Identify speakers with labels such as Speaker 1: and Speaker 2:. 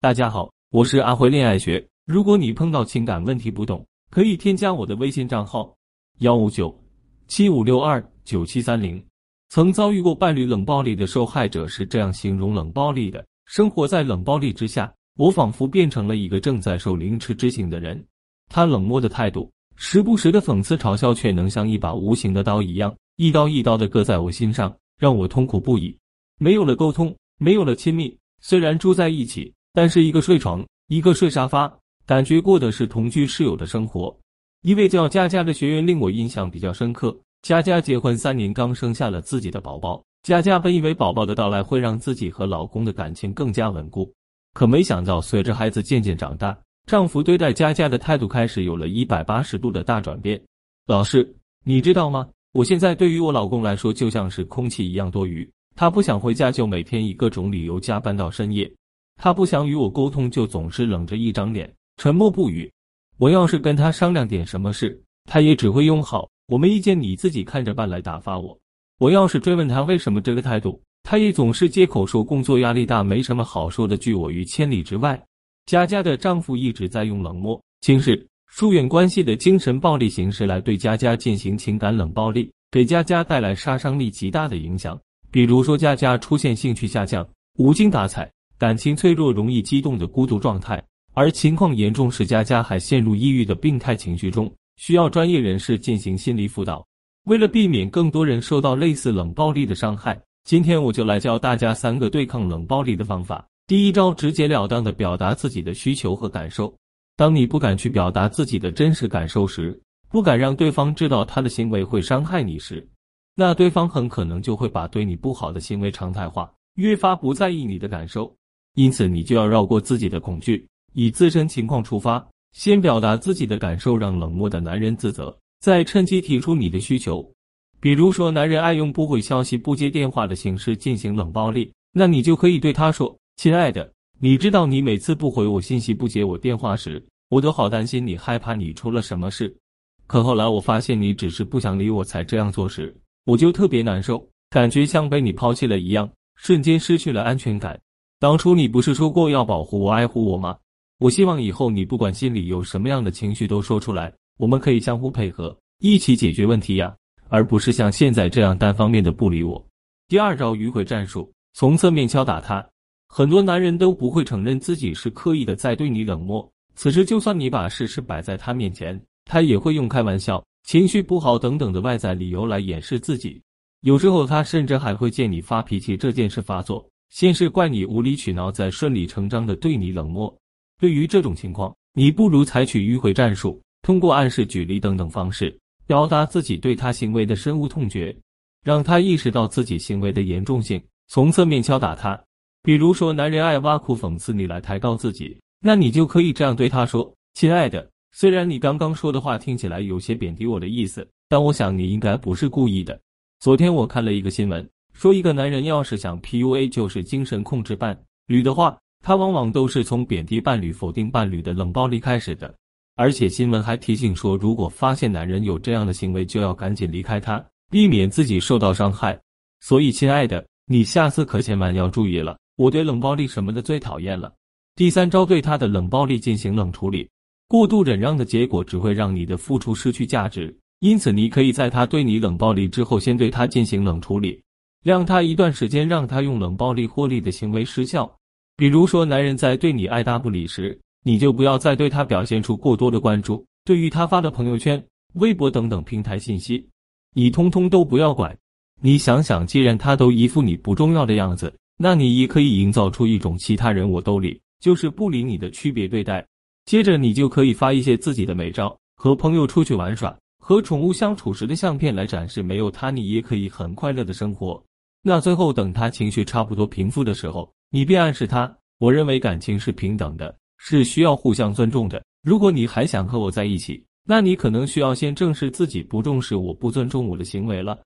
Speaker 1: 大家好，我是阿辉恋爱学。如果你碰到情感问题不懂，可以添加我的微信账号幺五九七五六二九七三零。曾遭遇过伴侣冷暴力的受害者是这样形容冷暴力的：生活在冷暴力之下，我仿佛变成了一个正在受凌迟之刑的人。他冷漠的态度，时不时的讽刺嘲笑，却能像一把无形的刀一样，一刀一刀的割在我心上，让我痛苦不已。没有了沟通，没有了亲密，虽然住在一起。但是一个睡床，一个睡沙发，感觉过的是同居室友的生活。一位叫佳佳的学员令我印象比较深刻。佳佳结婚三年，刚生下了自己的宝宝。佳佳本以为宝宝的到来会让自己和老公的感情更加稳固，可没想到随着孩子渐渐长大，丈夫对待佳佳的态度开始有了一百八十度的大转变。老师，你知道吗？我现在对于我老公来说就像是空气一样多余。他不想回家，就每天以各种理由加班到深夜。他不想与我沟通，就总是冷着一张脸，沉默不语。我要是跟他商量点什么事，他也只会用“好，我没意见，你自己看着办”来打发我。我要是追问他为什么这个态度，他也总是借口说工作压力大，没什么好说的，拒我于千里之外。佳佳的丈夫一直在用冷漠、轻视、疏远关系的精神暴力形式来对佳佳进行情感冷暴力，给佳佳带来杀伤力极大的影响。比如说，佳佳出现兴趣下降、无精打采。感情脆弱、容易激动的孤独状态，而情况严重时，佳佳还陷入抑郁的病态情绪中，需要专业人士进行心理辅导。为了避免更多人受到类似冷暴力的伤害，今天我就来教大家三个对抗冷暴力的方法。第一招，直截了当的表达自己的需求和感受。当你不敢去表达自己的真实感受时，不敢让对方知道他的行为会伤害你时，那对方很可能就会把对你不好的行为常态化，越发不在意你的感受。因此，你就要绕过自己的恐惧，以自身情况出发，先表达自己的感受，让冷漠的男人自责，再趁机提出你的需求。比如说，男人爱用不回消息、不接电话的形式进行冷暴力，那你就可以对他说：“亲爱的，你知道你每次不回我信息、不接我电话时，我都好担心你，害怕你出了什么事。可后来我发现你只是不想理我才这样做时，我就特别难受，感觉像被你抛弃了一样，瞬间失去了安全感。”当初你不是说过要保护我、爱护我吗？我希望以后你不管心里有什么样的情绪都说出来，我们可以相互配合，一起解决问题呀，而不是像现在这样单方面的不理我。第二招迂回战术，从侧面敲打他。很多男人都不会承认自己是刻意的在对你冷漠，此时就算你把事实摆在他面前，他也会用开玩笑、情绪不好等等的外在理由来掩饰自己。有时候他甚至还会借你发脾气这件事发作。先是怪你无理取闹，再顺理成章的对你冷漠。对于这种情况，你不如采取迂回战术，通过暗示、举例等等方式，表达自己对他行为的深恶痛绝，让他意识到自己行为的严重性，从侧面敲打他。比如说，男人爱挖苦、讽刺你来抬高自己，那你就可以这样对他说：“亲爱的，虽然你刚刚说的话听起来有些贬低我的意思，但我想你应该不是故意的。昨天我看了一个新闻。”说一个男人要是想 PUA 就是精神控制伴侣的话，他往往都是从贬低伴侣、否定伴侣的冷暴力开始的。而且新闻还提醒说，如果发现男人有这样的行为，就要赶紧离开他，避免自己受到伤害。所以，亲爱的，你下次可千万要注意了。我对冷暴力什么的最讨厌了。第三招，对他的冷暴力进行冷处理。过度忍让的结果只会让你的付出失去价值。因此，你可以在他对你冷暴力之后，先对他进行冷处理。让他一段时间，让他用冷暴力获利的行为失效。比如说，男人在对你爱答不理时，你就不要再对他表现出过多的关注。对于他发的朋友圈、微博等等平台信息，你通通都不要管。你想想，既然他都一副你不重要的样子，那你也可以营造出一种其他人我都理，就是不理你的区别对待。接着，你就可以发一些自己的美照，和朋友出去玩耍、和宠物相处时的相片来展示，没有他你也可以很快乐的生活。那最后等他情绪差不多平复的时候，你便暗示他：我认为感情是平等的，是需要互相尊重的。如果你还想和我在一起，那你可能需要先正视自己不重视我、不尊重我的行为了。